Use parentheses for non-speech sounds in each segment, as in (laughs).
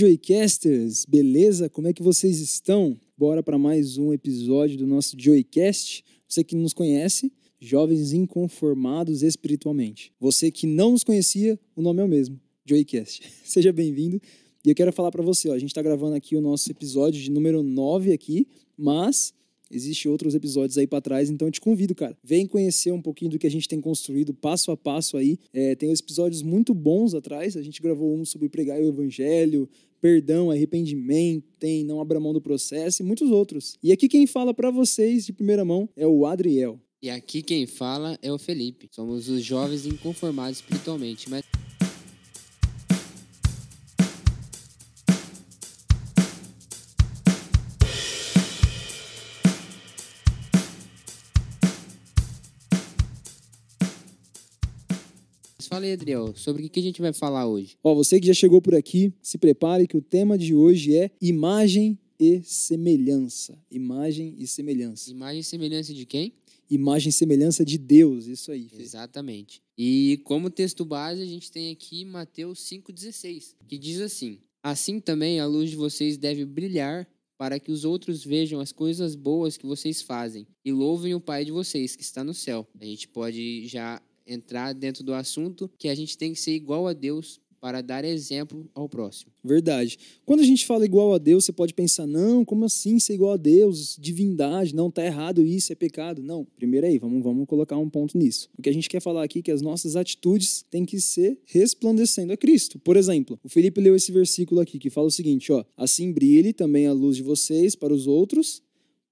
Joycasters, beleza? Como é que vocês estão? Bora para mais um episódio do nosso Joycast. Você que nos conhece, jovens inconformados espiritualmente. Você que não nos conhecia, o nome é o mesmo, Joycast. (laughs) Seja bem-vindo. E eu quero falar para você, ó, a gente está gravando aqui o nosso episódio de número 9 aqui, mas Existem outros episódios aí para trás, então eu te convido, cara. Vem conhecer um pouquinho do que a gente tem construído passo a passo aí. É, tem episódios muito bons atrás. A gente gravou um sobre pregar o evangelho, perdão, arrependimento, tem não abra mão do processo e muitos outros. E aqui quem fala para vocês de primeira mão é o Adriel. E aqui quem fala é o Felipe. Somos os jovens inconformados espiritualmente, mas Fala aí, Adriel, sobre o que a gente vai falar hoje? Ó, você que já chegou por aqui, se prepare que o tema de hoje é imagem e semelhança. Imagem e semelhança. Imagem e semelhança de quem? Imagem e semelhança de Deus, isso aí. Fê. Exatamente. E como texto base, a gente tem aqui Mateus 5,16, que diz assim: Assim também a luz de vocês deve brilhar para que os outros vejam as coisas boas que vocês fazem e louvem o Pai de vocês que está no céu. A gente pode já entrar dentro do assunto que a gente tem que ser igual a Deus para dar exemplo ao próximo. Verdade. Quando a gente fala igual a Deus, você pode pensar, não, como assim ser igual a Deus? Divindade, não, tá errado isso, é pecado. Não, primeiro aí, vamos, vamos colocar um ponto nisso. O que a gente quer falar aqui é que as nossas atitudes têm que ser resplandecendo a Cristo. Por exemplo, o Felipe leu esse versículo aqui que fala o seguinte, ó, assim brilhe também a luz de vocês para os outros,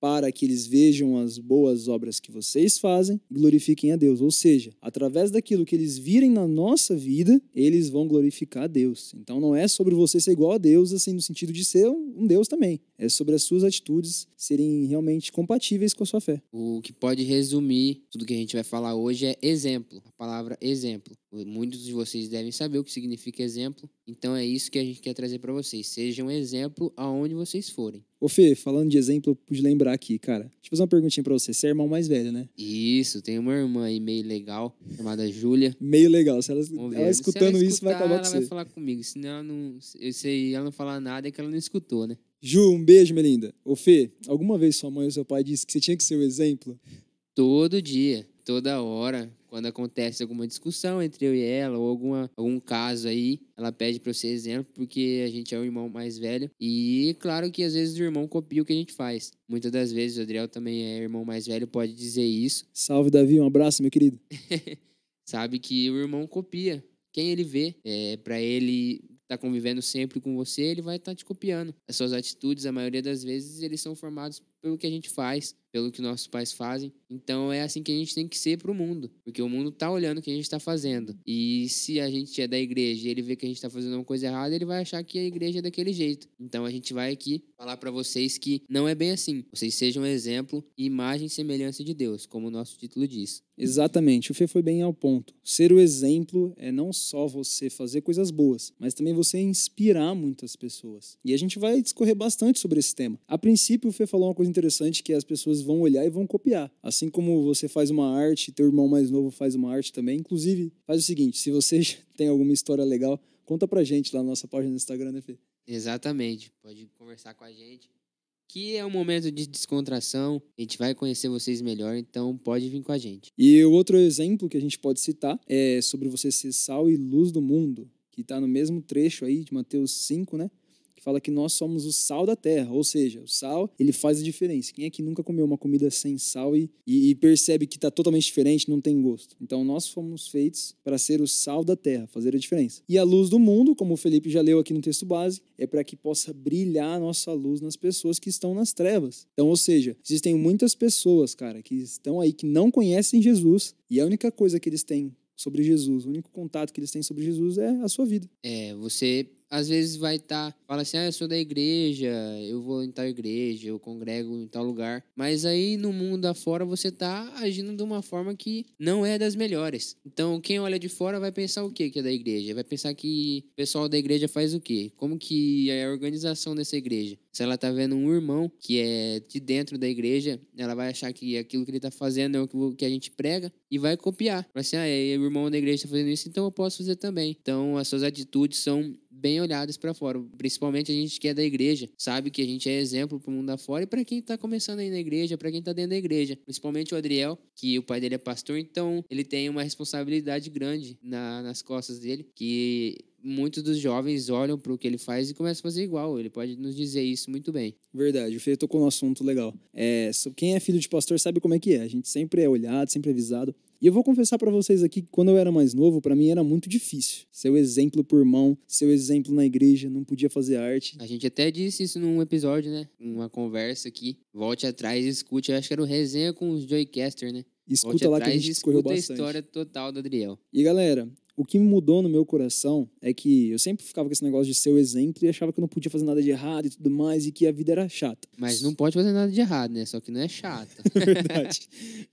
para que eles vejam as boas obras que vocês fazem e glorifiquem a Deus. Ou seja, através daquilo que eles virem na nossa vida, eles vão glorificar a Deus. Então não é sobre você ser igual a Deus, assim, no sentido de ser um Deus também. É sobre as suas atitudes serem realmente compatíveis com a sua fé. O que pode resumir tudo que a gente vai falar hoje é exemplo. A palavra exemplo. Muitos de vocês devem saber o que significa exemplo, então é isso que a gente quer trazer para vocês. Seja um exemplo aonde vocês forem. Ô Fê, falando de exemplo, eu pude lembrar aqui, cara. Deixa eu fazer uma perguntinha pra você. Você é irmão mais velho, né? Isso, tem uma irmã aí meio legal, chamada Júlia. Meio legal. Se ela, ela escutando ela escutar, isso, vai acabar com você. Ela vai falar comigo. Se ela não, se ela não falar nada, é que ela não escutou, né? Ju, um beijo, minha linda. Ô Fê, alguma vez sua mãe ou seu pai disse que você tinha que ser o exemplo? Todo dia, toda hora quando acontece alguma discussão entre eu e ela, ou alguma, algum caso aí, ela pede para eu ser exemplo, porque a gente é o irmão mais velho. E claro que às vezes o irmão copia o que a gente faz. Muitas das vezes o Adriel também é irmão mais velho, pode dizer isso. (laughs) Salve, Davi, um abraço, meu querido. Sabe que o irmão copia quem ele vê. É, para ele tá convivendo sempre com você, ele vai estar tá te copiando. As suas atitudes, a maioria das vezes, eles são formados pelo que a gente faz, pelo que nossos pais fazem. Então é assim que a gente tem que ser para o mundo, porque o mundo tá olhando o que a gente está fazendo. E se a gente é da igreja e ele vê que a gente está fazendo uma coisa errada, ele vai achar que a igreja é daquele jeito. Então a gente vai aqui falar para vocês que não é bem assim. Vocês sejam exemplo imagem e semelhança de Deus, como o nosso título diz. Exatamente, o Fê foi bem ao ponto. Ser o exemplo é não só você fazer coisas boas, mas também você inspirar muitas pessoas. E a gente vai discorrer bastante sobre esse tema. A princípio, o Fê falou uma coisa interessante que as pessoas vão olhar e vão copiar. Assim como você faz uma arte, teu irmão mais novo faz uma arte também. Inclusive, faz o seguinte, se você (laughs) tem alguma história legal, conta pra gente lá na nossa página no Instagram, né, Fê? Exatamente. Pode conversar com a gente que é um momento de descontração. A gente vai conhecer vocês melhor, então pode vir com a gente. E o outro exemplo que a gente pode citar é sobre você ser sal e luz do mundo, que está no mesmo trecho aí de Mateus 5, né? Que fala que nós somos o sal da terra, ou seja, o sal ele faz a diferença. Quem é que nunca comeu uma comida sem sal e, e, e percebe que está totalmente diferente, não tem gosto? Então nós fomos feitos para ser o sal da terra, fazer a diferença. E a luz do mundo, como o Felipe já leu aqui no texto base, é para que possa brilhar a nossa luz nas pessoas que estão nas trevas. Então, ou seja, existem muitas pessoas, cara, que estão aí que não conhecem Jesus e a única coisa que eles têm sobre Jesus, o único contato que eles têm sobre Jesus é a sua vida. É, você às vezes vai estar, tá, fala assim, ah, eu sou da igreja, eu vou em tal igreja, eu congrego em tal lugar. Mas aí no mundo afora você tá agindo de uma forma que não é das melhores. Então quem olha de fora vai pensar o quê que é da igreja? Vai pensar que o pessoal da igreja faz o quê? Como que é a organização dessa igreja? Se ela tá vendo um irmão que é de dentro da igreja, ela vai achar que aquilo que ele tá fazendo é o que a gente prega e vai copiar. Vai assim, ah, é, o irmão da igreja tá fazendo isso, então eu posso fazer também. Então as suas atitudes são bem olhadas para fora. Principalmente a gente que é da igreja, sabe que a gente é exemplo para o mundo afora e para quem está começando aí na igreja, para quem está dentro da igreja. Principalmente o Adriel, que o pai dele é pastor, então ele tem uma responsabilidade grande na, nas costas dele, que muitos dos jovens olham para o que ele faz e começam a fazer igual. Ele pode nos dizer isso muito bem. Verdade, o Fê tocou no assunto legal. É, quem é filho de pastor sabe como é que é. A gente sempre é olhado, sempre é avisado. E eu vou confessar para vocês aqui que quando eu era mais novo, para mim era muito difícil. Ser o exemplo por mão, ser o exemplo na igreja, não podia fazer arte. A gente até disse isso num episódio, né? Uma conversa aqui. Volte atrás e escute. Eu acho que era o resenha com os Joycaster, né? Escuta Volte lá atrás que a gente escuta correu a bastante. história total do Adriel. E galera, o que mudou no meu coração é que eu sempre ficava com esse negócio de ser o exemplo e achava que eu não podia fazer nada de errado e tudo mais e que a vida era chata. Mas não pode fazer nada de errado, né? Só que não é chato. (laughs) Verdade.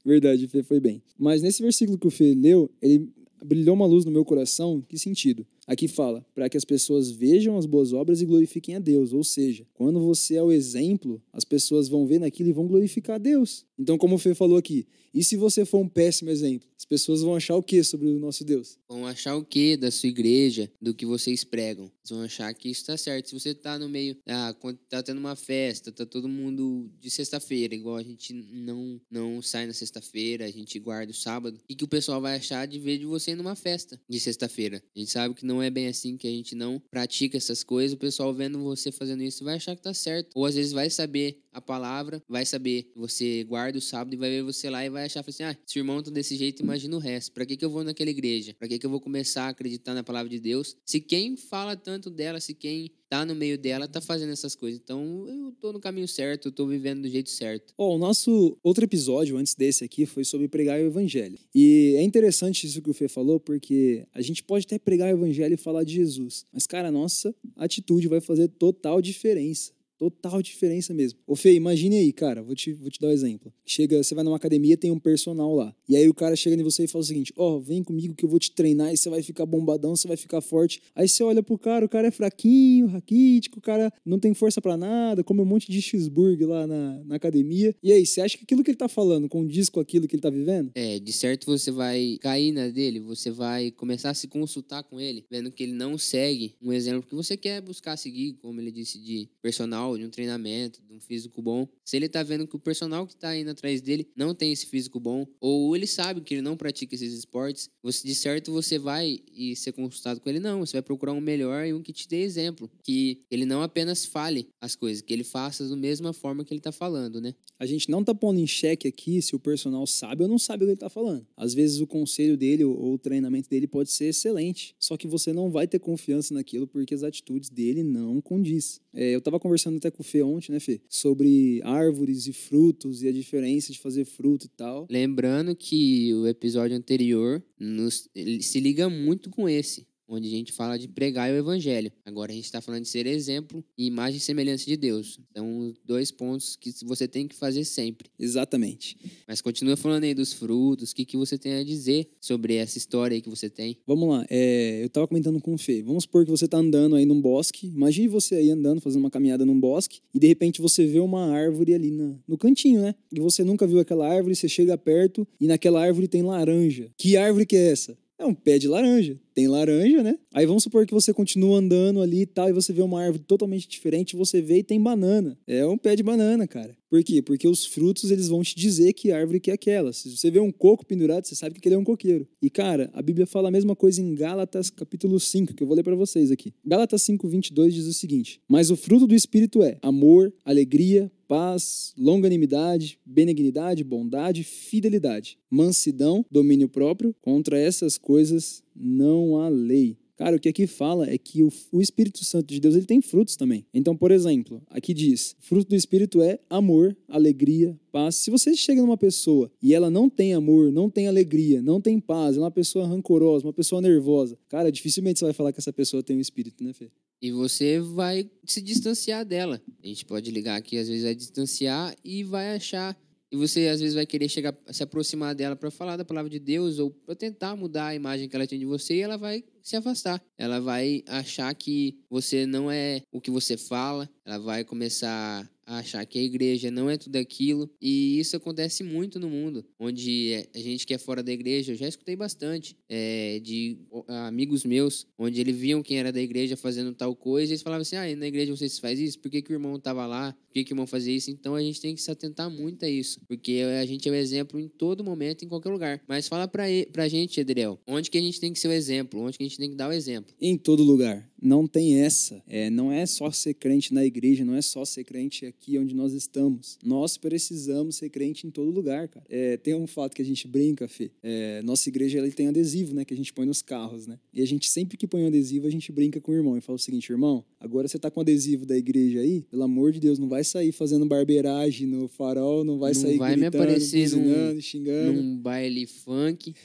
Verdade, o Fê foi bem. Mas nesse versículo que o Fê leu, ele brilhou uma luz no meu coração. Que sentido? Aqui fala, para que as pessoas vejam as boas obras e glorifiquem a Deus. Ou seja, quando você é o exemplo, as pessoas vão ver naquilo e vão glorificar a Deus. Então, como o Fê falou aqui, e se você for um péssimo exemplo? As pessoas vão achar o que sobre o nosso Deus? Vão achar o que da sua igreja, do que vocês pregam? Eles vão achar que isso tá certo. Se você tá no meio, ah, tá tendo uma festa, tá todo mundo de sexta-feira, igual a gente não não sai na sexta-feira, a gente guarda o sábado. O que, que o pessoal vai achar de ver de você numa festa de sexta-feira? A gente sabe que não é bem assim, que a gente não pratica essas coisas. O pessoal vendo você fazendo isso vai achar que tá certo. Ou às vezes vai saber a palavra, vai saber você guarda o sábado e vai ver você lá e vai achar assim: ah, se o irmão tá desse jeito, imagina o resto. Pra que, que eu vou naquela igreja? Pra que, que eu vou começar a acreditar na palavra de Deus? Se quem fala tanto dela, se quem tá no meio dela, tá fazendo essas coisas. Então eu tô no caminho certo, eu tô vivendo do jeito certo. O nosso outro episódio antes desse aqui foi sobre pregar o evangelho. E é interessante isso que o Fê falou, porque a gente pode até pregar o evangelho e falar de Jesus, mas cara, a nossa atitude vai fazer total diferença. Total diferença mesmo. Ô Fê, imagine aí, cara, vou te, vou te dar um exemplo. Chega, você vai numa academia, tem um personal lá. E aí o cara chega em você e fala o seguinte: Ó, vem comigo que eu vou te treinar e você vai ficar bombadão, você vai ficar forte. Aí você olha pro cara, o cara é fraquinho, raquítico, o cara não tem força pra nada, come um monte de cheeseburger lá na, na academia. E aí, você acha que aquilo que ele tá falando condiz com aquilo que ele tá vivendo? É, de certo você vai cair na dele, você vai começar a se consultar com ele, vendo que ele não segue um exemplo que você quer buscar seguir, como ele disse, de personal, de um treinamento, de um físico bom. Se ele tá vendo que o personal que tá indo atrás dele não tem esse físico bom, ou ele sabe que ele não pratica esses esportes, você, de certo você vai e ser consultado com ele, não, você vai procurar um melhor e um que te dê exemplo, que ele não apenas fale as coisas, que ele faça da mesma forma que ele tá falando, né? A gente não tá pondo em xeque aqui se o personal sabe ou não sabe o que ele tá falando. Às vezes o conselho dele ou, o treinamento dele pode ser excelente, só que você não vai ter confiança naquilo porque as atitudes dele não condiz. É, eu tava conversando até com o Fê ontem, né, Fê? Sobre árvores e frutos e a diferença de fazer fruto e tal. Lembrando que o episódio anterior nos, se liga muito com esse, onde a gente fala de pregar o evangelho. Agora a gente está falando de ser exemplo e imagem e semelhança de Deus. Então, dois pontos que você tem que fazer sempre. Exatamente. Mas continua falando aí dos frutos, o que, que você tem a dizer sobre essa história aí que você tem. Vamos lá, é, eu tava comentando com o Fê. Vamos supor que você tá andando aí num bosque. Imagine você aí andando, fazendo uma caminhada num bosque, e de repente você vê uma árvore ali na- no cantinho, né? E você nunca viu aquela árvore, você chega perto e naquela árvore tem laranja. Que árvore que é essa? É um pé de laranja. Tem laranja, né? Aí vamos supor que você continua andando ali e tal, e você vê uma árvore totalmente diferente, você vê e tem banana. É um pé de banana, cara. Por quê? Porque os frutos, eles vão te dizer que árvore que é aquela. Se você vê um coco pendurado, você sabe que ele é um coqueiro. E, cara, a Bíblia fala a mesma coisa em Gálatas capítulo 5, que eu vou ler pra vocês aqui. Gálatas 5, 22 diz o seguinte: Mas o fruto do Espírito é amor, alegria, paz, longanimidade, benignidade, bondade, fidelidade, mansidão, domínio próprio. Contra essas coisas não há lei. Cara, o que aqui fala é que o, o Espírito Santo de Deus ele tem frutos também. Então, por exemplo, aqui diz: fruto do Espírito é amor, alegria, paz. Se você chega numa pessoa e ela não tem amor, não tem alegria, não tem paz, é uma pessoa rancorosa, uma pessoa nervosa, cara, dificilmente você vai falar que essa pessoa tem um espírito, né, Fê? E você vai se distanciar dela. A gente pode ligar aqui, às vezes vai distanciar e vai achar. E você às vezes vai querer chegar, se aproximar dela para falar da palavra de Deus ou para tentar mudar a imagem que ela tem de você e ela vai se afastar. Ela vai achar que você não é o que você fala, ela vai começar a achar que a igreja não é tudo aquilo. E isso acontece muito no mundo, onde a gente que é fora da igreja, eu já escutei bastante é, de amigos meus, onde eles viam quem era da igreja fazendo tal coisa, e eles falavam assim: ah, na igreja você faz isso? Por que, que o irmão estava lá? Por que, que o irmão fazia isso? Então a gente tem que se atentar muito a isso, porque a gente é o exemplo em todo momento, em qualquer lugar. Mas fala pra, pra gente, Edriel, onde que a gente tem que ser o exemplo? Onde que a gente tem que dar o exemplo? Em todo lugar. Não tem essa. É, não é só ser crente na igreja, não é só ser crente aqui onde nós estamos. Nós precisamos ser crente em todo lugar, cara. É, tem um fato que a gente brinca, Fê. É, nossa igreja ela tem adesivo, né? Que a gente põe nos carros, né? E a gente, sempre que põe um adesivo, a gente brinca com o irmão e fala o seguinte, irmão, agora você tá com adesivo da igreja aí, pelo amor de Deus, não vai sair fazendo barbeiragem no farol, não vai não sair vai gritando, me aparecer buzinando, num, xingando. num baile funk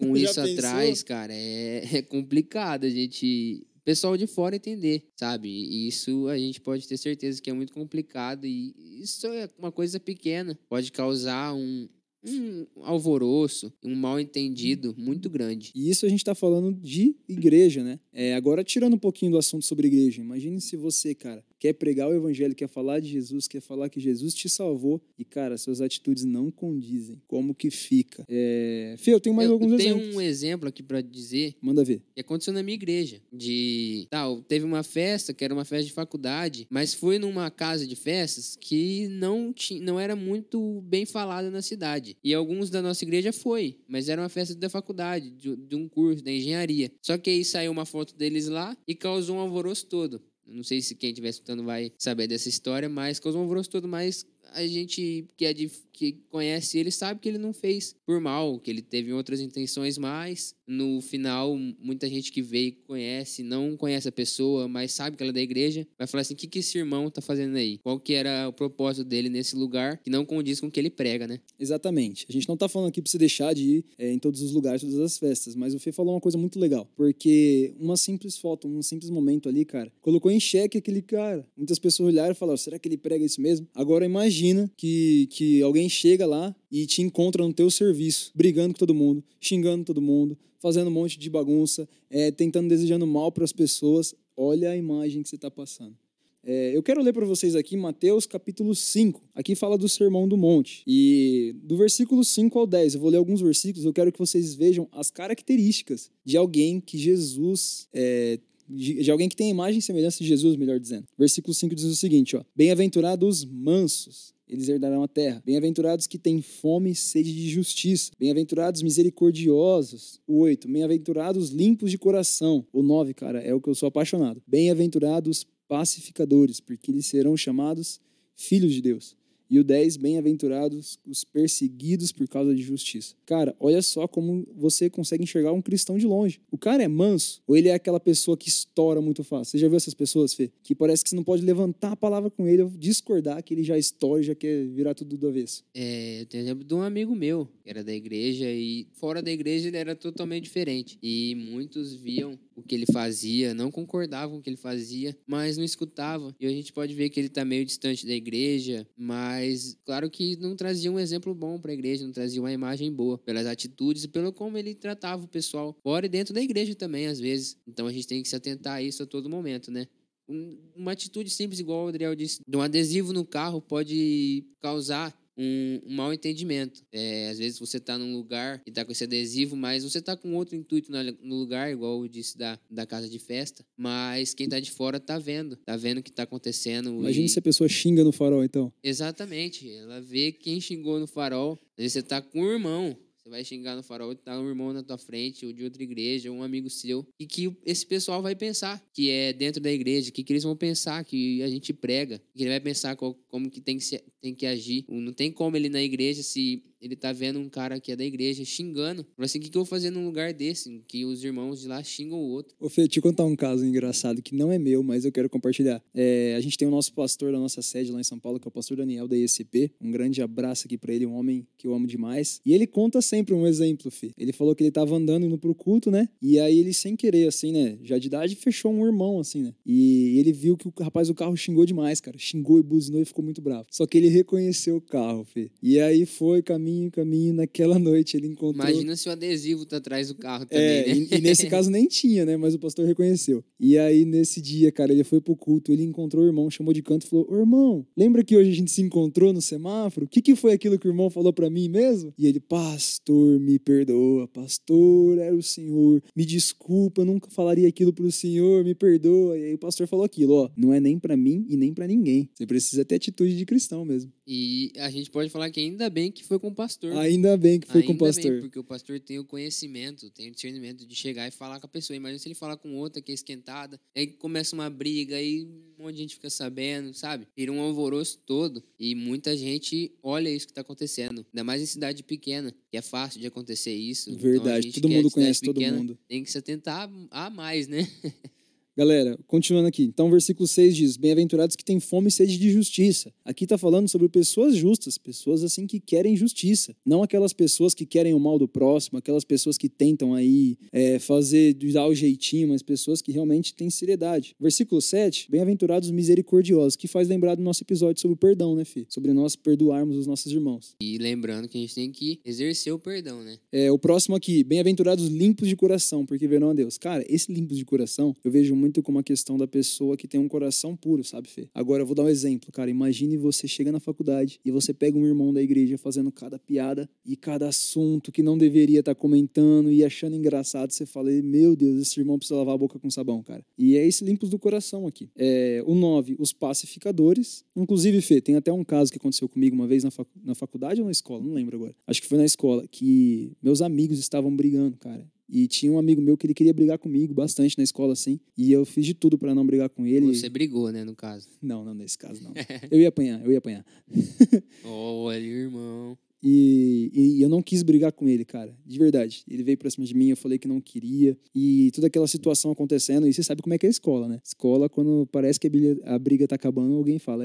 com (laughs) Já isso pensou? atrás, cara. É, (laughs) é complicado a gente pessoal de fora entender, sabe? E isso a gente pode ter certeza que é muito complicado e isso é uma coisa pequena, pode causar um, um alvoroço, um mal entendido muito grande. E isso a gente está falando de igreja, né? É, agora, tirando um pouquinho do assunto sobre igreja, imagine se você, cara, quer pregar o evangelho, quer falar de Jesus, quer falar que Jesus te salvou e, cara, suas atitudes não condizem. Como que fica? É... Fê, eu tenho mais eu alguns tenho exemplos. um exemplo aqui para dizer Manda ver. que aconteceu na minha igreja. De tal, teve uma festa que era uma festa de faculdade, mas foi numa casa de festas que não tinha, não era muito bem falada na cidade. E alguns da nossa igreja foi, mas era uma festa da faculdade, de, de um curso da engenharia. Só que aí saiu uma foto deles lá e causou um alvoroço todo. Não sei se quem estiver escutando vai saber dessa história, mas causou um alvoroço todo, mas a gente que, é de, que conhece ele sabe que ele não fez por mal, que ele teve outras intenções, mas no final, muita gente que veio e conhece, não conhece a pessoa, mas sabe que ela é da igreja, vai falar assim: o que, que esse irmão tá fazendo aí? Qual que era o propósito dele nesse lugar que não condiz com o que ele prega, né? Exatamente. A gente não tá falando aqui pra você deixar de ir é, em todos os lugares, todas as festas, mas o Fê falou uma coisa muito legal, porque uma simples foto, um simples momento ali, cara, colocou em xeque aquele cara. Muitas pessoas olharam e falaram: será que ele prega isso mesmo? Agora imagina que, que alguém chega lá e te encontra no teu serviço, brigando com todo mundo, xingando todo mundo, fazendo um monte de bagunça, é, tentando, desejando mal para as pessoas. Olha a imagem que você está passando. É, eu quero ler para vocês aqui Mateus capítulo 5. Aqui fala do Sermão do Monte. E do versículo 5 ao 10, eu vou ler alguns versículos, eu quero que vocês vejam as características de alguém que Jesus é, de, alguém que tem a imagem e semelhança de Jesus, melhor dizendo. Versículo 5 diz o seguinte, ó: Bem-aventurados os mansos, eles herdarão a terra. Bem-aventurados que têm fome e sede de justiça. Bem-aventurados misericordiosos. O 8. Bem-aventurados limpos de coração. O 9, cara, é o que eu sou apaixonado. Bem-aventurados pacificadores, porque eles serão chamados filhos de Deus. E o 10, bem-aventurados os perseguidos por causa de justiça. Cara, olha só como você consegue enxergar um cristão de longe. O cara é manso ou ele é aquela pessoa que estoura muito fácil? Você já viu essas pessoas, Fê? Que parece que você não pode levantar a palavra com ele ou discordar que ele já estoura e já quer virar tudo do avesso. É, eu tenho exemplo de um amigo meu, que era da igreja e fora da igreja ele era totalmente diferente. E muitos viam o que ele fazia, não concordavam com o que ele fazia, mas não escutavam. E a gente pode ver que ele está meio distante da igreja, mas claro que não trazia um exemplo bom para a igreja, não trazia uma imagem boa pelas atitudes e pelo como ele tratava o pessoal fora e dentro da igreja também, às vezes. Então a gente tem que se atentar a isso a todo momento, né? Um- Uma atitude simples, igual o Adriel disse, de um adesivo no carro pode causar um, um mal entendimento. É, às vezes você está num lugar e está com esse adesivo, mas você está com outro intuito no lugar, igual eu disse da, da casa de festa, mas quem está de fora está vendo, está vendo o que está acontecendo. Imagina e- se a pessoa xinga no farol, então. Exatamente. Ela vê quem xingou no farol. Às vezes você tá com um irmão. Vai xingar no farol, tá um irmão na tua frente, ou de outra igreja, um amigo seu. E que esse pessoal vai pensar que é dentro da igreja, que, que eles vão pensar que a gente prega. Que ele vai pensar qual- como que tem que, se- tem que agir. Não tem como ele na igreja se ele tá vendo um cara que é da igreja xingando. Fala assim, o que, que eu vou fazer num lugar desse? Que os irmãos de lá xingam o outro. Ô, Fê, eu contar um caso engraçado que não é meu, mas eu quero compartilhar. É, a gente tem o nosso pastor da nossa sede lá em São Paulo, que é o pastor Daniel da ISP. Um grande abraço aqui pra ele, um homem que eu amo demais. E ele conta sempre um exemplo, Fê. Ele falou que ele tava andando indo pro culto, né? E aí ele, sem querer, assim, né? Já de idade, fechou um irmão, assim, né? E ele viu que o rapaz do carro xingou demais, cara. Xingou e buzinou e ficou muito bravo. Só que ele reconheceu o carro, Fê. E aí foi, caminho caminho, caminho. Naquela noite ele encontrou. Imagina se o adesivo tá atrás do carro também, É, né? e, e nesse (laughs) caso nem tinha, né? Mas o pastor reconheceu. E aí, nesse dia, cara, ele foi pro culto, ele encontrou o irmão, chamou de canto e falou: Ô irmão, lembra que hoje a gente se encontrou no semáforo? O que, que foi aquilo que o irmão falou pra mim mesmo? E ele, pastor, me perdoa, pastor, era o senhor, me desculpa, eu nunca falaria aquilo pro senhor, me perdoa. E aí o pastor falou aquilo: ó, não é nem pra mim e nem pra ninguém. Você precisa ter atitude de cristão mesmo. E a gente pode falar que ainda bem que foi com pastor. Ainda bem que foi com o Ainda bem, pastor. porque o pastor tem o conhecimento, tem o discernimento de chegar e falar com a pessoa. Imagina se ele falar com outra que é esquentada, aí começa uma briga, aí um monte de gente fica sabendo, sabe? Vira um alvoroço todo. E muita gente olha isso que tá acontecendo. Ainda mais em cidade pequena, que é fácil de acontecer isso. Então, Verdade, gente todo é mundo conhece todo pequena mundo. Tem que se atentar a mais, né? (laughs) Galera, continuando aqui. Então, o versículo 6 diz: Bem-aventurados que têm fome e sede de justiça. Aqui está falando sobre pessoas justas, pessoas assim que querem justiça. Não aquelas pessoas que querem o mal do próximo, aquelas pessoas que tentam aí é, fazer, dar o jeitinho, mas pessoas que realmente têm seriedade. Versículo 7, bem-aventurados misericordiosos, que faz lembrar do nosso episódio sobre o perdão, né, Fih? Sobre nós perdoarmos os nossos irmãos. E lembrando que a gente tem que exercer o perdão, né? É, o próximo aqui, bem-aventurados limpos de coração, porque verão a Deus. Cara, esse limpos de coração, eu vejo muito como a questão da pessoa que tem um coração puro, sabe, Fê? Agora, eu vou dar um exemplo, cara. Imagine você chega na faculdade e você pega um irmão da igreja fazendo cada piada e cada assunto que não deveria estar comentando e achando engraçado. Você fala, meu Deus, esse irmão precisa lavar a boca com sabão, cara. E é esse limpos do coração aqui. É, o 9, os pacificadores. Inclusive, Fê, tem até um caso que aconteceu comigo uma vez na, facu- na faculdade ou na escola, não lembro agora. Acho que foi na escola, que meus amigos estavam brigando, cara. E tinha um amigo meu que ele queria brigar comigo bastante na escola, assim. E eu fiz de tudo pra não brigar com ele. Você brigou, né, no caso. Não, não, nesse caso não. (laughs) eu ia apanhar, eu ia apanhar. Olha, irmão. E, e eu não quis brigar com ele, cara. De verdade. Ele veio pra cima de mim, eu falei que não queria. E toda aquela situação acontecendo. E você sabe como é que é a escola, né? Escola, quando parece que a briga, a briga tá acabando, alguém fala,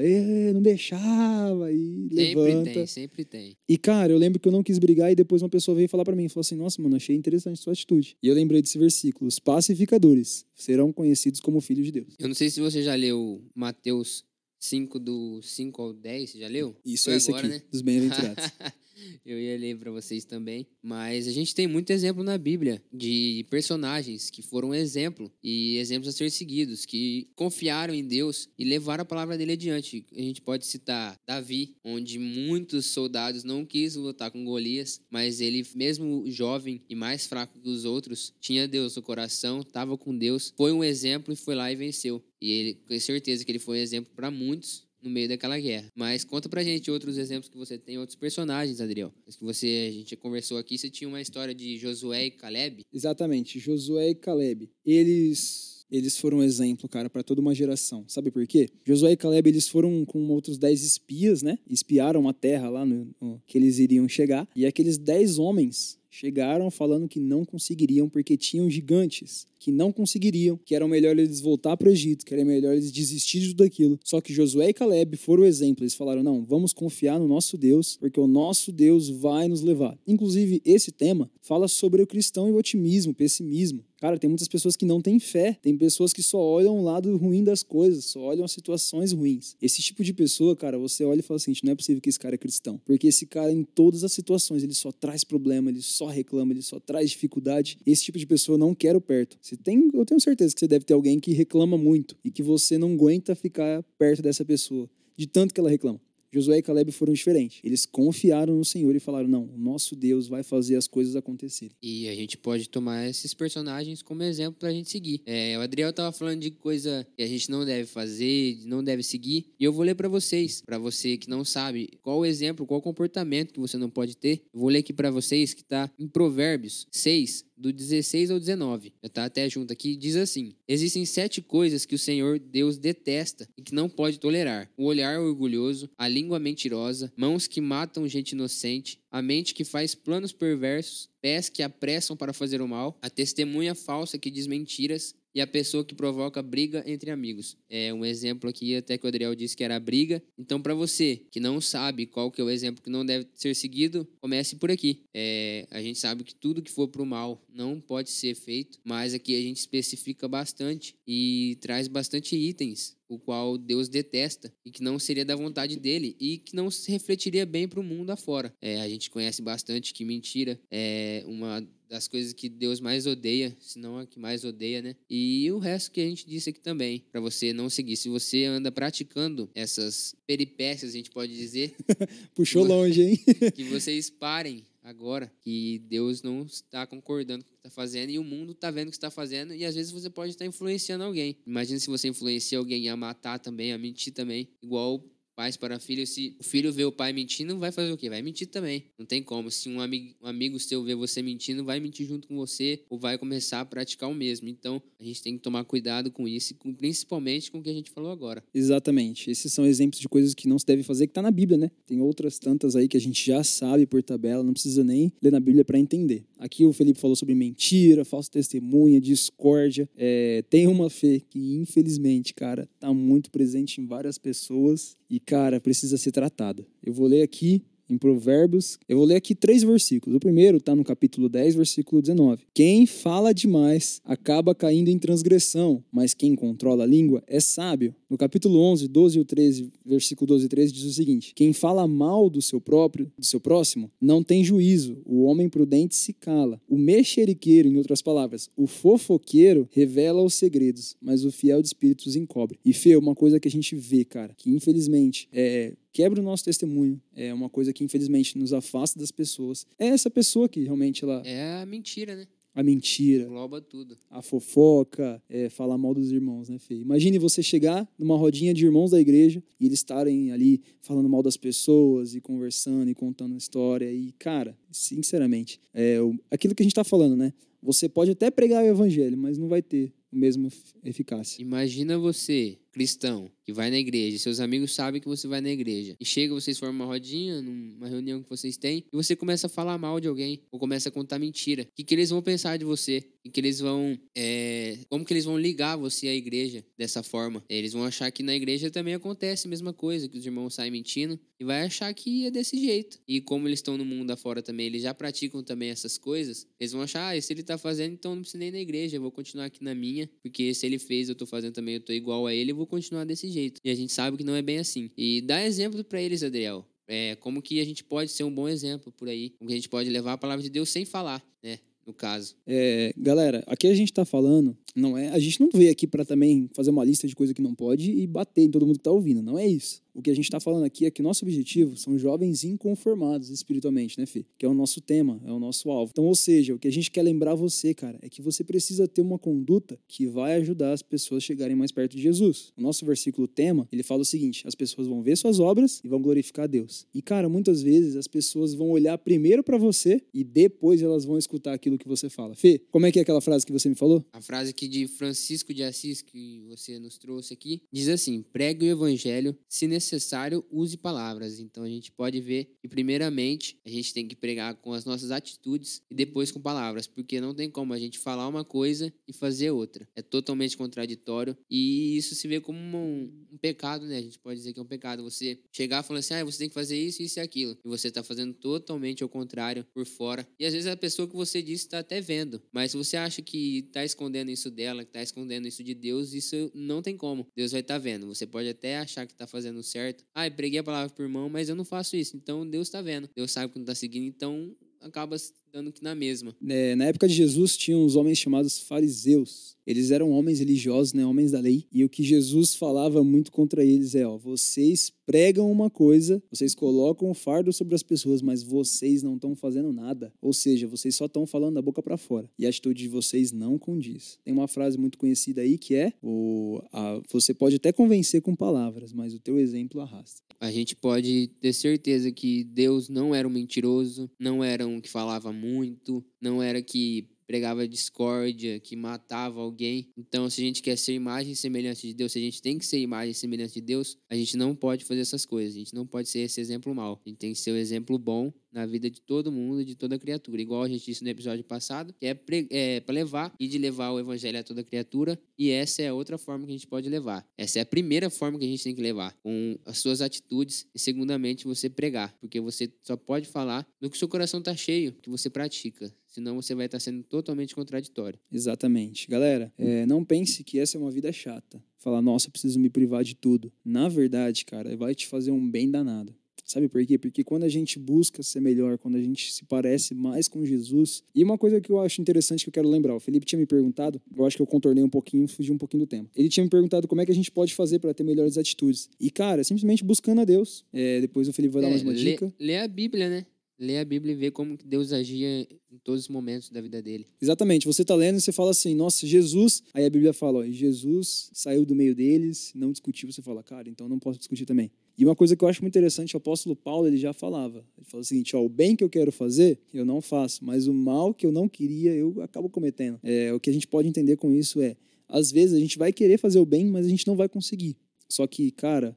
não deixava. E Sempre levanta. tem, sempre tem. E, cara, eu lembro que eu não quis brigar e depois uma pessoa veio falar pra mim, falou assim, nossa, mano, achei interessante sua atitude. E eu lembrei desse versículo, os pacificadores serão conhecidos como filhos de Deus. Eu não sei se você já leu Mateus 5, do 5 ao 10, você já leu? Isso é esse agora, aqui, né? dos bem-aventurados. (laughs) Eu ia ler para vocês também, mas a gente tem muito exemplo na Bíblia de personagens que foram exemplo e exemplos a ser seguidos, que confiaram em Deus e levaram a palavra dele adiante. A gente pode citar Davi, onde muitos soldados não quis lutar com Golias, mas ele, mesmo jovem e mais fraco que os outros, tinha Deus no coração, estava com Deus, foi um exemplo e foi lá e venceu. E ele, com certeza que ele foi um exemplo para muitos no meio daquela guerra. Mas conta pra gente outros exemplos que você tem, outros personagens, Adriel. Que você, a gente conversou aqui, você tinha uma história de Josué e Caleb. Exatamente, Josué e Caleb. Eles eles foram um exemplo, cara, para toda uma geração. Sabe por quê? Josué e Caleb, eles foram com outros 10 espias, né? Espiaram a terra lá no, no- que eles iriam chegar. E aqueles 10 homens chegaram falando que não conseguiriam porque tinham gigantes que não conseguiriam, que era melhor eles voltar para o Egito, que era melhor eles desistir de tudo aquilo. Só que Josué e Caleb foram o exemplo. Eles falaram: não, vamos confiar no nosso Deus, porque o nosso Deus vai nos levar. Inclusive, esse tema fala sobre o cristão e o otimismo, o pessimismo. Cara, tem muitas pessoas que não têm fé, tem pessoas que só olham o lado ruim das coisas, só olham as situações ruins. Esse tipo de pessoa, cara, você olha e fala assim: não é possível que esse cara é cristão. Porque esse cara, em todas as situações, ele só traz problema, ele só reclama, ele só traz dificuldade. Esse tipo de pessoa eu não quero perto. Você tem, eu tenho certeza que você deve ter alguém que reclama muito e que você não aguenta ficar perto dessa pessoa, de tanto que ela reclama. Josué e Caleb foram diferentes. Eles confiaram no Senhor e falaram: não, o nosso Deus vai fazer as coisas acontecerem. E a gente pode tomar esses personagens como exemplo pra gente seguir. É, o Adriel tava falando de coisa que a gente não deve fazer, não deve seguir. E eu vou ler pra vocês, pra você que não sabe qual o exemplo, qual comportamento que você não pode ter. Eu vou ler aqui pra vocês que tá em Provérbios 6, do 16 ao 19. Já tá até junto aqui, diz assim: Existem sete coisas que o Senhor Deus detesta e que não pode tolerar: o olhar orgulhoso, a língua mentirosa, mãos que matam gente inocente, a mente que faz planos perversos, pés que apressam para fazer o mal, a testemunha falsa que diz mentiras e a pessoa que provoca briga entre amigos. É um exemplo aqui até que o Adriel disse que era briga. Então, para você que não sabe qual que é o exemplo que não deve ser seguido, comece por aqui. É, a gente sabe que tudo que for para o mal não pode ser feito, mas aqui a gente especifica bastante e traz bastante itens o qual Deus detesta e que não seria da vontade dele e que não se refletiria bem para o mundo afora. É, a gente conhece bastante que mentira é uma das coisas que Deus mais odeia, se não a que mais odeia, né? E o resto que a gente disse aqui também, para você não seguir. Se você anda praticando essas peripécias, a gente pode dizer. (laughs) Puxou longe, hein? (laughs) que vocês parem agora que Deus não está concordando com o que está fazendo e o mundo está vendo o que está fazendo e às vezes você pode estar influenciando alguém. Imagina se você influencia alguém a matar também, a mentir também, igual pais para filhos, se o filho vê o pai mentindo, vai fazer o quê? Vai mentir também. Não tem como. Se um amigo, um amigo seu vê você mentindo, vai mentir junto com você ou vai começar a praticar o mesmo. Então, a gente tem que tomar cuidado com isso, principalmente com o que a gente falou agora. Exatamente. Esses são exemplos de coisas que não se deve fazer, que está na Bíblia, né? Tem outras tantas aí que a gente já sabe por tabela, não precisa nem ler na Bíblia para entender. Aqui o Felipe falou sobre mentira, falsa testemunha, discórdia. É, tem uma fé que, infelizmente, cara, tá muito presente em várias pessoas e, cara, precisa ser tratada. Eu vou ler aqui em Provérbios. Eu vou ler aqui três versículos. O primeiro está no capítulo 10, versículo 19. Quem fala demais acaba caindo em transgressão, mas quem controla a língua é sábio. No capítulo 11, 12 e 13, versículo 12 e 13 diz o seguinte: Quem fala mal do seu próprio, do seu próximo, não tem juízo. O homem prudente se cala. O mexeriqueiro, em outras palavras, o fofoqueiro revela os segredos, mas o fiel de espíritos encobre. E Fê, uma coisa que a gente vê, cara, que infelizmente é quebra o nosso testemunho. É uma coisa que, infelizmente, nos afasta das pessoas. É essa pessoa que realmente ela. É a mentira, né? A mentira. Engloba tudo. A fofoca, é, falar mal dos irmãos, né, Fê? Imagine você chegar numa rodinha de irmãos da igreja e eles estarem ali falando mal das pessoas e conversando e contando história. E, cara, sinceramente, é, aquilo que a gente está falando, né? Você pode até pregar o evangelho, mas não vai ter o mesmo eficácia. Imagina você, cristão, que vai na igreja, seus amigos sabem que você vai na igreja, e chega, vocês formam uma rodinha, numa reunião que vocês têm, e você começa a falar mal de alguém, ou começa a contar mentira. O que, que eles vão pensar de você? O que eles vão. É... Como que eles vão ligar você à igreja dessa forma? Eles vão achar que na igreja também acontece a mesma coisa, que os irmãos saem mentindo, e vai achar que é desse jeito. E como eles estão no mundo afora também, eles já praticam também essas coisas, eles vão achar, ah, se ele tá fazendo, então não precisa nem ir na igreja, eu vou continuar aqui na minha, porque se ele fez, eu tô fazendo também, eu tô igual a ele, eu vou continuar desse jeito jeito. E a gente sabe que não é bem assim. E dá exemplo para eles, Adriel. É, como que a gente pode ser um bom exemplo por aí, como que a gente pode levar a palavra de Deus sem falar, né? No caso. É, galera, aqui a gente está falando, não é, a gente não veio aqui para também fazer uma lista de coisa que não pode e bater em todo mundo que está ouvindo, não é isso. O que a gente está falando aqui é que nosso objetivo são jovens inconformados espiritualmente, né, Fê? Que é o nosso tema, é o nosso alvo. Então, ou seja, o que a gente quer lembrar você, cara, é que você precisa ter uma conduta que vai ajudar as pessoas a chegarem mais perto de Jesus. O nosso versículo tema, ele fala o seguinte: as pessoas vão ver suas obras e vão glorificar a Deus. E, cara, muitas vezes as pessoas vão olhar primeiro para você e depois elas vão escutar aquilo que você fala. Fê, como é que é aquela frase que você me falou? A frase aqui de Francisco de Assis que você nos trouxe aqui diz assim: pregue o evangelho se necessário necessário, use palavras. Então a gente pode ver que, primeiramente, a gente tem que pregar com as nossas atitudes e depois com palavras, porque não tem como a gente falar uma coisa e fazer outra. É totalmente contraditório e isso se vê como um, um pecado, né? A gente pode dizer que é um pecado. Você chegar falando assim, ah, você tem que fazer isso, isso e aquilo, e você está fazendo totalmente ao contrário por fora. E às vezes a pessoa que você disse está até vendo, mas se você acha que está escondendo isso dela, que está escondendo isso de Deus, isso não tem como. Deus vai estar tá vendo. Você pode até achar que está fazendo certo. Ah, eu preguei a palavra pro irmão, mas eu não faço isso. Então Deus está vendo. Deus sabe que não está seguindo, então acaba dando que na mesma. É, na época de Jesus, tinha uns homens chamados fariseus. Eles eram homens religiosos, né, homens da lei. E o que Jesus falava muito contra eles é: ó, vocês pregam uma coisa, vocês colocam o fardo sobre as pessoas, mas vocês não estão fazendo nada. Ou seja, vocês só estão falando da boca para fora. E a atitude de vocês não condiz. Tem uma frase muito conhecida aí que é: o, a, você pode até convencer com palavras, mas o teu exemplo arrasta. A gente pode ter certeza que Deus não era um mentiroso, não era um que falava muito, não era que pregava discórdia, que matava alguém. Então, se a gente quer ser imagem e semelhança de Deus, se a gente tem que ser imagem e semelhança de Deus, a gente não pode fazer essas coisas. A gente não pode ser esse exemplo mau. A gente tem que ser o exemplo bom na vida de todo mundo, de toda criatura. Igual a gente disse no episódio passado, que é, é para levar e de levar o evangelho a toda criatura. E essa é a outra forma que a gente pode levar. Essa é a primeira forma que a gente tem que levar, com as suas atitudes. E segundamente, você pregar, porque você só pode falar do que seu coração está cheio, que você pratica. Senão você vai estar sendo totalmente contraditório. Exatamente. Galera, é, não pense que essa é uma vida chata. Falar, nossa, eu preciso me privar de tudo. Na verdade, cara, vai te fazer um bem danado. Sabe por quê? Porque quando a gente busca ser melhor, quando a gente se parece mais com Jesus. E uma coisa que eu acho interessante que eu quero lembrar: o Felipe tinha me perguntado, eu acho que eu contornei um pouquinho, fugi um pouquinho do tema. Ele tinha me perguntado como é que a gente pode fazer para ter melhores atitudes. E, cara, simplesmente buscando a Deus. É, depois o Felipe vai dar É, mais uma lê, dica. lê a Bíblia, né? Lê a Bíblia e vê como Deus agia em todos os momentos da vida dele. Exatamente. Você tá lendo e você fala assim, nossa, Jesus. Aí a Bíblia fala, ó, Jesus saiu do meio deles, não discutiu. Você fala, cara, então não posso discutir também. E uma coisa que eu acho muito interessante, o apóstolo Paulo, ele já falava. Ele falou o seguinte, ó, o bem que eu quero fazer, eu não faço, mas o mal que eu não queria, eu acabo cometendo. É, o que a gente pode entender com isso é, às vezes a gente vai querer fazer o bem, mas a gente não vai conseguir. Só que, cara,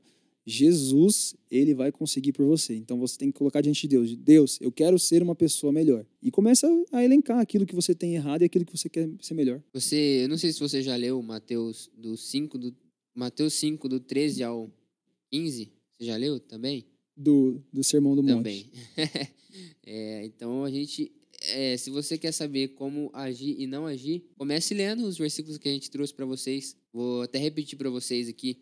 Jesus, ele vai conseguir por você. Então você tem que colocar diante de Deus. Deus, eu quero ser uma pessoa melhor. E começa a elencar aquilo que você tem errado e aquilo que você quer ser melhor. Você, eu não sei se você já leu Mateus do 5 do Mateus 5 do 13 ao 15. Você já leu também? Do, do Sermão do Monte. Também. (laughs) É, então a gente, é, se você quer saber como agir e não agir, comece lendo os versículos que a gente trouxe para vocês. Vou até repetir para vocês aqui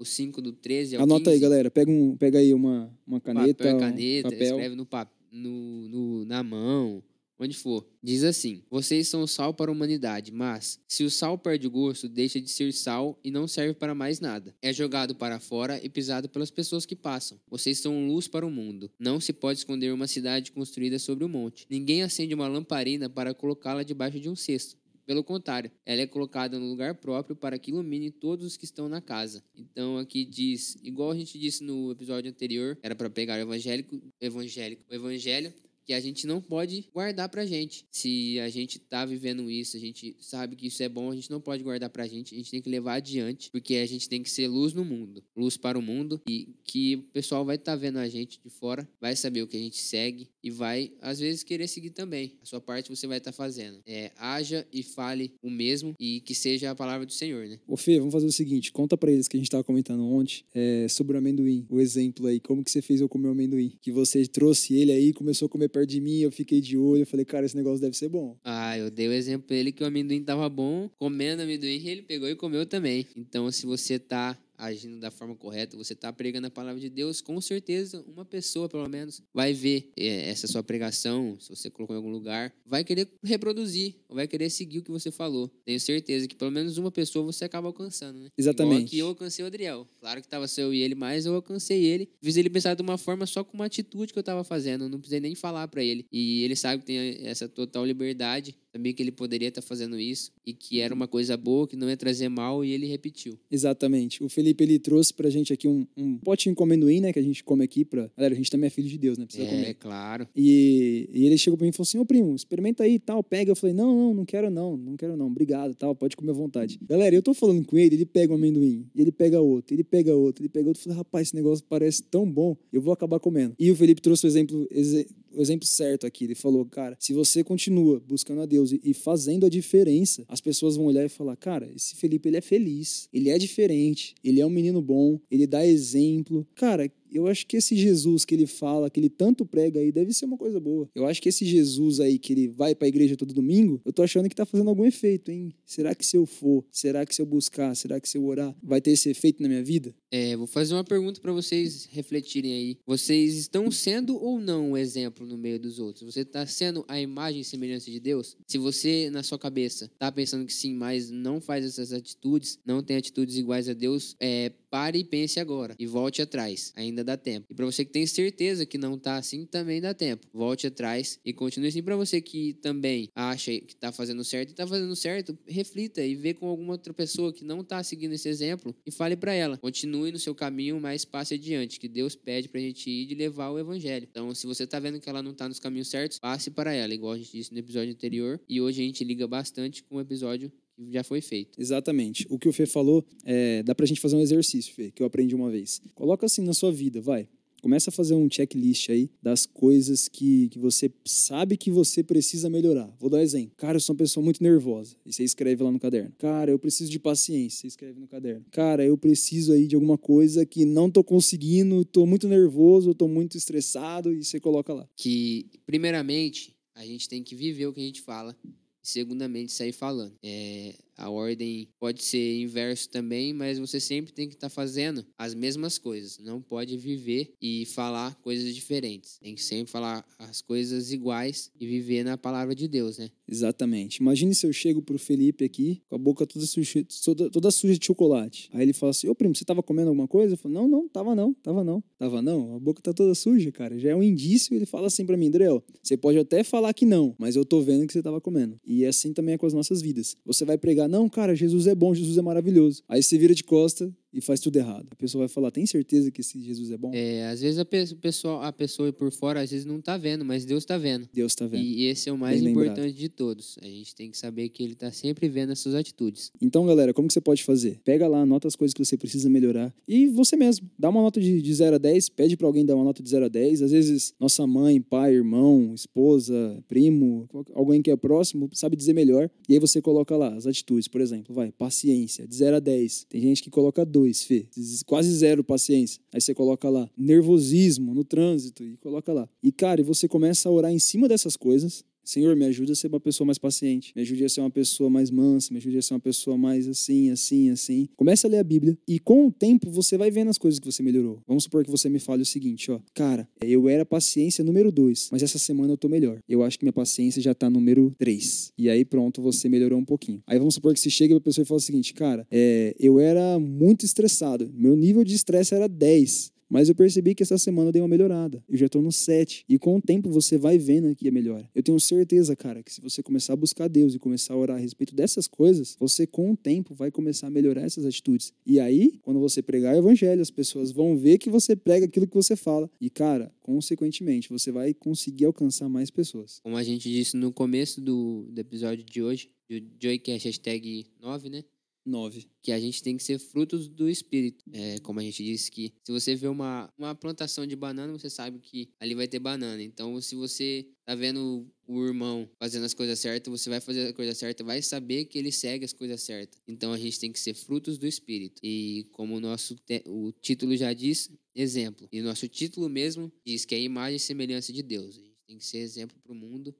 o 5 do 13 ao Anota 15. aí, galera. Pega, um, pega aí uma, uma caneta, papel, um caneta, papel. escreve no, pap- no, no- na mão, onde for. Diz assim: Vocês são sal para a humanidade, mas se o sal perde o gosto, deixa de ser sal e não serve para mais nada. É jogado para fora e pisado pelas pessoas que passam. Vocês são luz para o mundo. Não se pode esconder uma cidade construída sobre o monte. Ninguém acende uma lamparina para colocá-la debaixo de um cesto. Pelo contrário, ela é colocada no lugar próprio para que ilumine todos os que estão na casa. Então aqui diz, igual a gente disse no episódio anterior, era para pegar o evangélico, evangélico, o evangelho que a gente não pode guardar pra gente. Se a gente tá vivendo isso, a gente sabe que isso é bom, a gente não pode guardar pra gente, a gente tem que levar adiante, porque a gente tem que ser luz no mundo, luz para o mundo e que o pessoal vai estar vendo a gente de fora, vai saber o que a gente segue e vai às vezes querer seguir também. A sua parte você vai estar fazendo. É, haja e fale o mesmo e que seja a palavra do Senhor, né? Ô Fê, vamos fazer o seguinte, conta pra eles que a gente tava comentando ontem é, sobre o amendoim, o exemplo aí, como que você fez eu comer o amendoim, que você trouxe ele aí, começou a comer perto de mim, eu fiquei de olho, eu falei, cara, esse negócio deve ser bom. Ah, eu dei o exemplo pra ele que o amendoim tava bom, comendo amendoim, ele pegou e comeu também. Então, se você tá agindo da forma correta, você tá pregando a palavra de Deus, com certeza uma pessoa, pelo menos, vai ver eh, essa sua pregação, se você colocou em algum lugar, vai querer reproduzir, ou vai querer seguir o que você falou. Tenho certeza que pelo menos uma pessoa você acaba alcançando, né? Igual Exatamente. aqui eu alcancei o Adriel. Claro que tava só eu e ele, mas eu alcancei ele. Fiz ele pensar de uma forma só com uma atitude que eu tava fazendo. Eu não precisei nem falar pra ele. E ele sabe que tem essa total liberdade. Sabia que ele poderia estar fazendo isso. E que era uma coisa boa, que não ia trazer mal. E ele repetiu. Exatamente. O Felipe, ele trouxe pra gente aqui um, um potinho com amendoim, né, que a gente come aqui pra... Galera, a gente também é filho de Deus, né, precisa É, comer. claro. E, e ele chegou pra mim e falou assim, ô primo, experimenta aí e tal, pega. Eu falei, não, não, não quero não, não quero não, obrigado tal, pode comer à vontade. Galera, eu tô falando com ele, ele pega um amendoim, e ele pega outro, ele pega outro, ele pega outro. Eu falei, rapaz, esse negócio parece tão bom, eu vou acabar comendo. E o Felipe trouxe o exemplo, exe- o exemplo certo aqui. Ele falou, cara, se você continua buscando a Deus e, e fazendo a diferença, as pessoas vão olhar e falar, cara, esse Felipe, ele é feliz, ele é diferente, ele é um menino bom, ele dá exemplo. Cara, eu acho que esse Jesus que ele fala, que ele tanto prega aí, deve ser uma coisa boa. Eu acho que esse Jesus aí que ele vai pra igreja todo domingo, eu tô achando que tá fazendo algum efeito, hein? Será que se eu for, será que se eu buscar, será que se eu orar, vai ter esse efeito na minha vida? É, vou fazer uma pergunta pra vocês refletirem aí. Vocês estão sendo ou não um exemplo no meio dos outros? Você está sendo a imagem e semelhança de Deus? Se você, na sua cabeça, tá pensando que sim, mas não faz essas atitudes, não tem atitudes iguais a Deus, é, pare e pense agora. E volte atrás. Ainda dá tempo. E pra você que tem certeza que não tá assim, também dá tempo. Volte atrás e continue assim. Pra você que também acha que tá fazendo certo e tá fazendo certo, reflita e vê com alguma outra pessoa que não tá seguindo esse exemplo e fale pra ela. Continue no seu caminho, mas passe adiante, que Deus pede pra gente ir de levar o evangelho. Então, se você tá vendo que ela não tá nos caminhos certos, passe para ela, igual a gente disse no episódio anterior. E hoje a gente liga bastante com o episódio já foi feito. Exatamente. O que o Fê falou, é, dá pra gente fazer um exercício, Fê, que eu aprendi uma vez. Coloca assim na sua vida, vai. Começa a fazer um checklist aí das coisas que, que você sabe que você precisa melhorar. Vou dar um exemplo. Cara, eu sou uma pessoa muito nervosa. E você escreve lá no caderno. Cara, eu preciso de paciência. Você escreve no caderno. Cara, eu preciso aí de alguma coisa que não tô conseguindo, tô muito nervoso, tô muito estressado. E você coloca lá. Que, primeiramente, a gente tem que viver o que a gente fala. Segundamente, sair falando. É, a ordem pode ser inverso também, mas você sempre tem que estar tá fazendo as mesmas coisas. Não pode viver e falar coisas diferentes. Tem que sempre falar as coisas iguais e viver na palavra de Deus, né? Exatamente. Imagine se eu chego pro Felipe aqui com a boca toda suja, toda, suja de chocolate. Aí ele fala assim: Ô primo, você tava comendo alguma coisa? Eu falo: Não, não, tava não, tava não. Tava não? A boca tá toda suja, cara. Já é um indício. Ele fala assim para mim: André, você pode até falar que não, mas eu tô vendo que você tava comendo. E assim também é com as nossas vidas. Você vai pregar não, cara, Jesus é bom, Jesus é maravilhoso. Aí você vira de costa e faz tudo errado. A pessoa vai falar, tem certeza que esse Jesus é bom? É, às vezes a pessoa, a pessoa por fora, às vezes não tá vendo, mas Deus tá vendo. Deus tá vendo. E esse é o mais Bem importante lembrado. de todos. A gente tem que saber que ele tá sempre vendo as suas atitudes. Então, galera, como que você pode fazer? Pega lá, anota as coisas que você precisa melhorar e você mesmo, dá uma nota de, de 0 a 10, pede para alguém dar uma nota de 0 a 10. Às vezes, nossa mãe, pai, irmão, esposa, primo, alguém que é próximo, sabe dizer melhor. E aí você coloca lá as atitudes, por exemplo, vai, paciência, de 0 a 10. Tem gente que coloca 2, Fê quase zero paciência. Aí você coloca lá nervosismo no trânsito e coloca lá. E cara, você começa a orar em cima dessas coisas Senhor, me ajuda a ser uma pessoa mais paciente, me ajude a ser uma pessoa mais mansa, me ajude a ser uma pessoa mais assim, assim, assim. Comece a ler a Bíblia e com o tempo você vai vendo as coisas que você melhorou. Vamos supor que você me fale o seguinte, ó, cara, eu era paciência número dois, mas essa semana eu tô melhor. Eu acho que minha paciência já tá número três. E aí pronto, você melhorou um pouquinho. Aí vamos supor que você chega pra pessoa e fala o seguinte, cara, é, eu era muito estressado, meu nível de estresse era 10. Mas eu percebi que essa semana eu dei uma melhorada. Eu já estou no 7. E com o tempo você vai vendo que é melhor. Eu tenho certeza, cara, que se você começar a buscar Deus e começar a orar a respeito dessas coisas, você com o tempo vai começar a melhorar essas atitudes. E aí, quando você pregar o evangelho, as pessoas vão ver que você prega aquilo que você fala. E, cara, consequentemente, você vai conseguir alcançar mais pessoas. Como a gente disse no começo do, do episódio de hoje, do Joycast hashtag 9, né? 9. Que a gente tem que ser frutos do Espírito. É, como a gente disse que se você vê uma, uma plantação de banana, você sabe que ali vai ter banana. Então, se você tá vendo o irmão fazendo as coisas certas, você vai fazer a coisa certa, vai saber que ele segue as coisas certas. Então, a gente tem que ser frutos do Espírito. E como o nosso o título já diz, exemplo. E o nosso título mesmo diz que é a imagem e semelhança de Deus. A gente tem que ser exemplo para o mundo.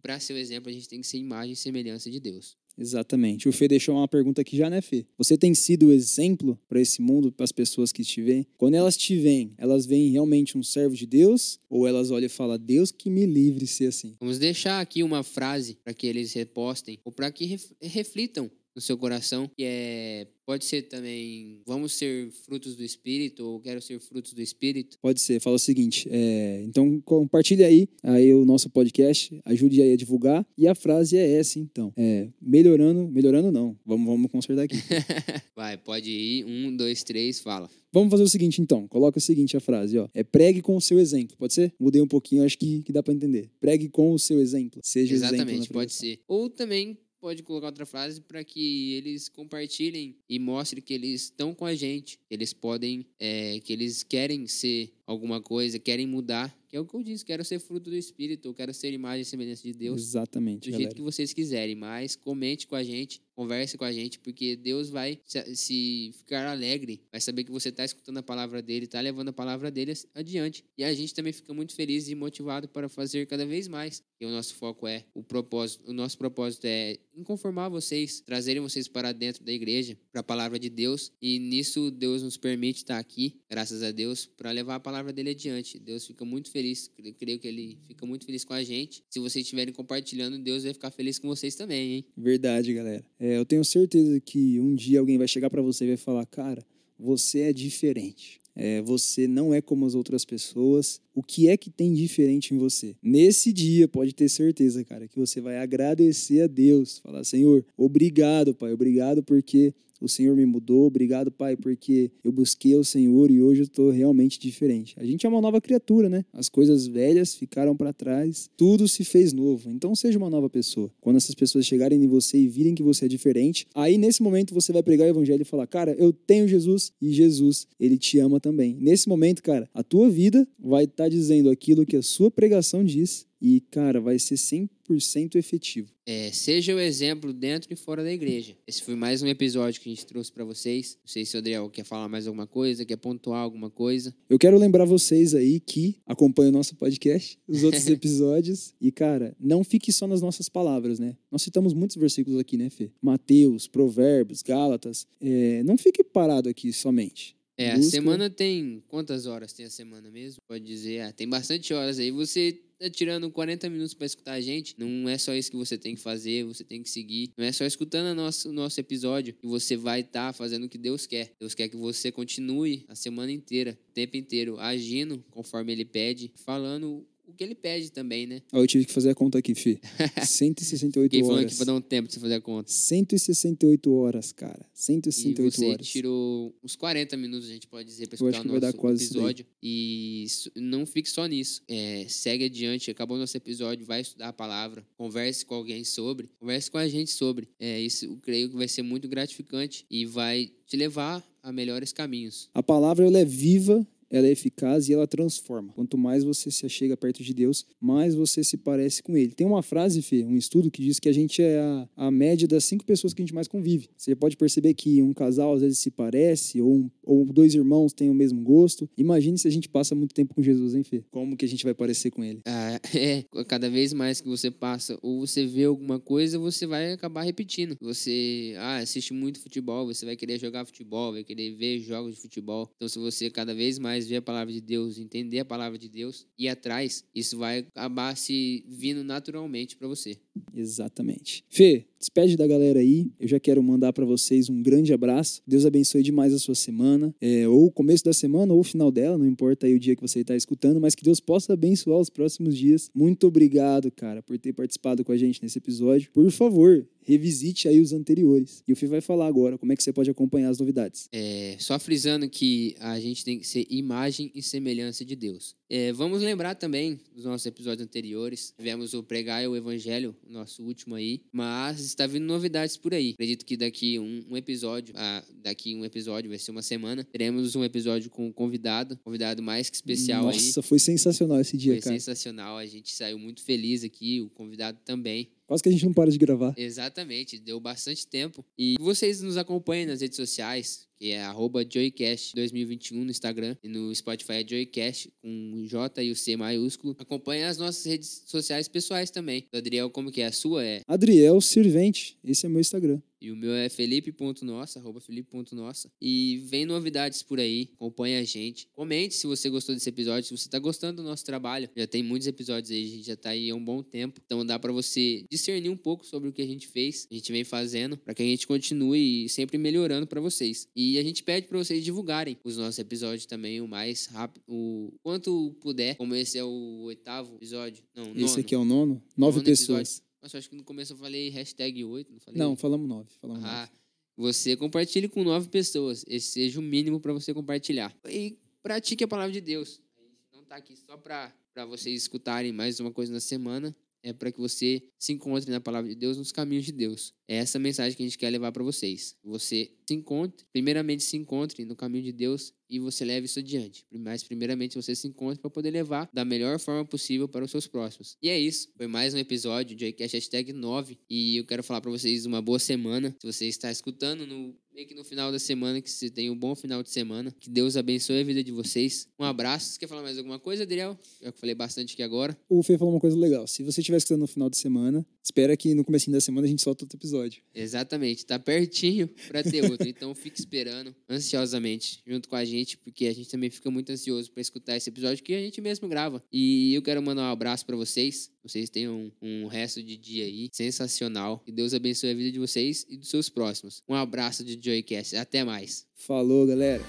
Para ser o exemplo, a gente tem que ser imagem e semelhança de Deus. Exatamente. O Fê deixou uma pergunta aqui já, né, Fê? Você tem sido exemplo para esse mundo, para as pessoas que te veem? Quando elas te veem, elas veem realmente um servo de Deus? Ou elas olham e falam, Deus que me livre ser assim? Vamos deixar aqui uma frase para que eles repostem, ou para que reflitam no seu coração, que é Pode ser também, vamos ser frutos do Espírito, ou quero ser frutos do Espírito? Pode ser, fala o seguinte, é, então compartilha aí, aí o nosso podcast, ajude aí a divulgar, e a frase é essa então, é, melhorando, melhorando não, vamos, vamos consertar aqui. (laughs) Vai, pode ir, um, dois, três, fala. Vamos fazer o seguinte então, coloca o seguinte a frase, ó, é pregue com o seu exemplo, pode ser? Mudei um pouquinho, acho que, que dá para entender. Pregue com o seu exemplo, seja Exatamente, exemplo pode ser. Ou também pode colocar outra frase para que eles compartilhem e mostrem que eles estão com a gente, eles podem, é, que eles querem ser alguma coisa, querem mudar, que é o que eu disse, quero ser fruto do Espírito, quero ser imagem e semelhança de Deus. Exatamente. Do galera. jeito que vocês quiserem, mas comente com a gente, converse com a gente, porque Deus vai se ficar alegre, vai saber que você está escutando a palavra dele, está levando a palavra dele adiante. E a gente também fica muito feliz e motivado para fazer cada vez mais. E o nosso foco é o propósito, o nosso propósito é inconformar vocês, trazerem vocês para dentro da igreja, para a palavra de Deus. E nisso Deus nos permite estar aqui, graças a Deus, para levar a palavra dele adiante. Deus fica muito feliz, eu creio que ele fica muito feliz com a gente. Se vocês estiverem compartilhando, Deus vai ficar feliz com vocês também, hein? Verdade, galera. É, eu tenho certeza que um dia alguém vai chegar para você e vai falar, cara, você é diferente. É, você não é como as outras pessoas. O que é que tem diferente em você? Nesse dia, pode ter certeza, cara, que você vai agradecer a Deus. Falar, Senhor, obrigado, Pai, obrigado porque o Senhor me mudou. Obrigado, Pai, porque eu busquei o Senhor e hoje eu estou realmente diferente. A gente é uma nova criatura, né? As coisas velhas ficaram para trás, tudo se fez novo. Então seja uma nova pessoa. Quando essas pessoas chegarem em você e virem que você é diferente, aí nesse momento você vai pregar o evangelho e falar: "Cara, eu tenho Jesus e Jesus, ele te ama também". Nesse momento, cara, a tua vida vai estar tá dizendo aquilo que a sua pregação diz e, cara, vai ser 100% efetivo. É, seja o exemplo dentro e fora da igreja. Esse foi mais um episódio que a gente trouxe para vocês. Não sei se o Adriel quer falar mais alguma coisa, quer pontuar alguma coisa. Eu quero lembrar vocês aí que acompanham o nosso podcast, os outros (laughs) episódios. E, cara, não fique só nas nossas palavras, né? Nós citamos muitos versículos aqui, né, Fê? Mateus, Provérbios, Gálatas. É, não fique parado aqui somente. É, a Busca- semana tem. Quantas horas tem a semana mesmo? Pode dizer, ah, tem bastante horas aí. Você tá tirando 40 minutos para escutar a gente. Não é só isso que você tem que fazer, você tem que seguir. Não é só escutando a nosso, o nosso episódio que você vai estar fazendo o que Deus quer. Deus quer que você continue a semana inteira, o tempo inteiro, agindo conforme Ele pede, falando o que Ele pede também, né? Ó, eu tive que fazer a conta aqui, Fê. 168 (laughs) Quem falou horas. aqui pra dar um tempo pra você fazer a conta. 168 horas, cara. E 168 você horas. tirou uns 40 minutos, a gente pode dizer, pra escutar acho o que vai nosso episódio. E não fique só nisso. É, segue adiante, acabou o nosso episódio, vai estudar a palavra, converse com alguém sobre, converse com a gente sobre. É, isso eu creio que vai ser muito gratificante e vai te levar a melhores caminhos. A palavra ela é viva, ela é eficaz e ela transforma. Quanto mais você se achega perto de Deus, mais você se parece com Ele. Tem uma frase, Fê, um estudo que diz que a gente é a, a média das cinco pessoas que a gente mais convive. Você pode perceber que um casal às vezes se parece, ou, um- ou dois irmãos têm o mesmo gosto. Imagine se a gente passa muito tempo com Jesus, hein, Fê? Como que a gente vai parecer com Ele? Ah, (laughs) é, cada vez mais que você passa ou você vê alguma coisa, você vai acabar repetindo. Você ah, assiste muito futebol, você vai querer jogar futebol, vai querer ver jogos de futebol. Então, se você cada vez mais ver a palavra de Deus, entender a palavra de Deus e ir atrás, isso vai acabar se vindo naturalmente para você. Exatamente. Fê, despede da galera aí. Eu já quero mandar para vocês um grande abraço. Deus abençoe demais a sua semana, é, ou o começo da semana, ou o final dela, não importa aí o dia que você está escutando, mas que Deus possa abençoar os próximos dias. Muito obrigado, cara, por ter participado com a gente nesse episódio. Por favor, revisite aí os anteriores. E o Fê vai falar agora como é que você pode acompanhar as novidades. É, só frisando que a gente tem que ser imagem e semelhança de Deus. É, vamos lembrar também dos nossos episódios anteriores. Tivemos o Pregar o Evangelho, nosso último aí. Mas está vindo novidades por aí. Acredito que daqui um, um episódio, ah, daqui um episódio, vai ser uma semana, teremos um episódio com um convidado, convidado mais que especial aí. Nossa, foi sensacional esse dia, Foi cara. sensacional, a gente saiu muito feliz aqui, o convidado também. Quase que a gente não para de gravar. Exatamente, deu bastante tempo. E vocês nos acompanhem nas redes sociais, que é arroba JoyCast2021 no Instagram e no Spotify é JoyCast com J e o C maiúsculo. Acompanhe as nossas redes sociais pessoais também. O Adriel, como que é? A sua é? Adriel Sirvente, esse é meu Instagram. E o meu é felipe.nossa, arroba felipe.nossa. E vem novidades por aí, acompanhe a gente. Comente se você gostou desse episódio, se você tá gostando do nosso trabalho. Já tem muitos episódios aí, a gente já tá aí há um bom tempo. Então dá para você discernir um pouco sobre o que a gente fez, a gente vem fazendo, para que a gente continue sempre melhorando para vocês. E a gente pede para vocês divulgarem os nossos episódios também o mais rápido, o quanto puder. Como esse é o oitavo episódio. Não, Esse nono. aqui é o nono. Nove Nono pessoas. episódio. Nossa, acho que no começo eu falei hashtag 8, não falei? Não, falamos nove. Falamos nove. Ah, você compartilhe com nove pessoas. Esse seja o mínimo para você compartilhar. E pratique a palavra de Deus. A gente não está aqui só para vocês escutarem mais uma coisa na semana. É para que você se encontre na palavra de Deus, nos caminhos de Deus. É essa mensagem que a gente quer levar para vocês. Você se encontre, primeiramente se encontre no caminho de Deus e você leve isso adiante. Mas primeiramente você se encontre para poder levar da melhor forma possível para os seus próximos. E é isso. Foi mais um episódio de iCast Hashtag 9 e eu quero falar para vocês uma boa semana. Se você está escutando no meio que no final da semana, que você tenha um bom final de semana. Que Deus abençoe a vida de vocês. Um abraço. Você quer falar mais alguma coisa, Adriel? Que eu falei bastante aqui agora. O Fê falou uma coisa legal. Se você estiver escutando no final de semana, espera que no comecinho da semana a gente solta outro episódio. Exatamente, tá pertinho para ter outro. Então fique esperando ansiosamente junto com a gente, porque a gente também fica muito ansioso para escutar esse episódio que a gente mesmo grava. E eu quero mandar um abraço para vocês. Vocês tenham um, um resto de dia aí sensacional. Que Deus abençoe a vida de vocês e dos seus próximos. Um abraço de Joycast. Até mais. Falou, galera.